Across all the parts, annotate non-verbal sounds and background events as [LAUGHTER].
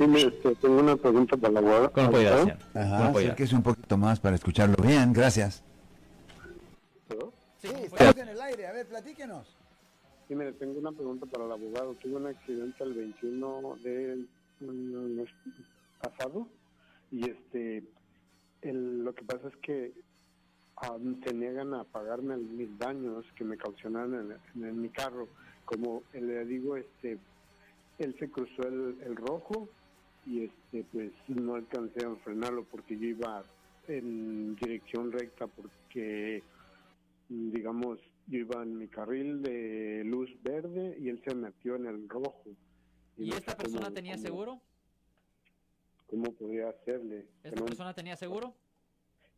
Sí, me, este, tengo una pregunta para la abogada. ¿Cómo puede abogado. hacer? ¿Cómo Ajá, acérquese un poquito más para escucharlo bien, gracias. ¿Puedo? Sí, estamos en el aire, a ver, platíquenos. Sí, mire, tengo una pregunta para el abogado. Tuve un accidente el 21 del mm, mes pasado y este, el- lo que pasa es que ah, se niegan a pagarme el- mis daños que me causaron en, en- en mi carro. Como le digo, este, él se cruzó el, el rojo y este, pues no alcancé a frenarlo porque yo iba en dirección recta porque digamos, yo iba en mi carril de luz verde y él se metió en el rojo. ¿Y no esta persona cómo- tenía cómo- seguro? ¿Cómo podría hacerle? ¿Esta persona tenía seguro?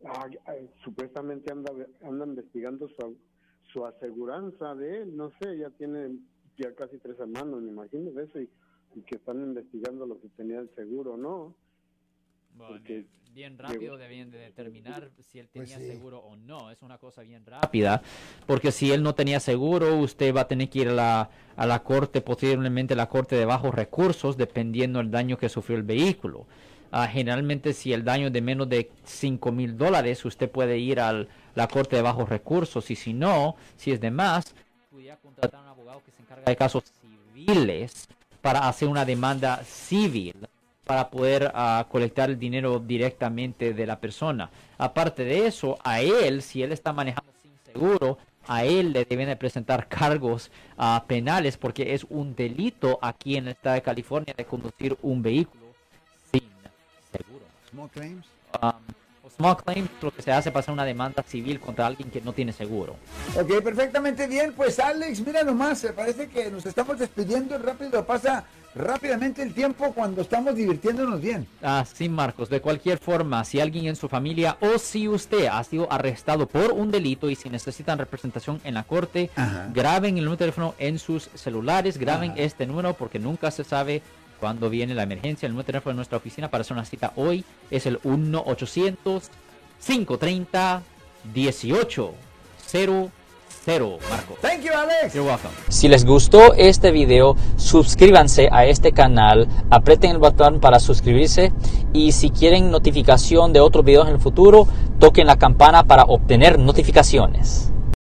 Ah, ay, supuestamente anda, anda investigando su, su aseguranza de él, no sé, ya tiene ya casi tres hermanos, me imagino de eso, y, y que están investigando lo que tenía el seguro, ¿no? Bueno, Porque bien rápido debían de determinar si él Pues tenía sí. seguro o no. Es una cosa bien rápida. Porque si él no tenía seguro, usted va a tener que ir a la, a la corte, posiblemente la corte de bajos recursos, dependiendo del daño que sufrió el vehículo. Ah, generalmente, si el daño es de menos de 5 mil dólares, usted puede ir a la corte de bajos recursos. Y si no, si es de más, pudiera contratar a un abogado que se encarga de casos civiles para hacer una demanda civil para poder ah, colectar el dinero directamente de la persona. Aparte de eso, a él, si él está manejando sin seguro, a él le deben de presentar [LAUGHS] cargos ah, penales porque es un delito aquí en el estado de California de conducir un vehículo sin seguro. Small claims. Um, o small claim lo que se hace hacer una demanda civil contra alguien que no tiene seguro. Ok, perfectamente bien. Pues Alex, mira nomás, parece que nos estamos despidiendo rápido. Pasa rápidamente el tiempo cuando estamos divirtiéndonos bien. Ah, sí, Marcos. De cualquier forma, si alguien en su familia o si usted ha sido arrestado por un delito y si necesitan representación en la corte, Ajá. graben el número de teléfono en sus celulares, graben Ajá. este número porque nunca se sabe cuándo viene la emergencia. El número de teléfono de nuestra oficina para hacer una cita hoy es el 1-800-530-1800. Marcos. Thank you, Alex. You're welcome. Si les gustó este video, suscríbanse a este canal, aprieten el botón para suscribirse y si quieren notificación de otros videos en el futuro, toquen la campana para obtener notificaciones.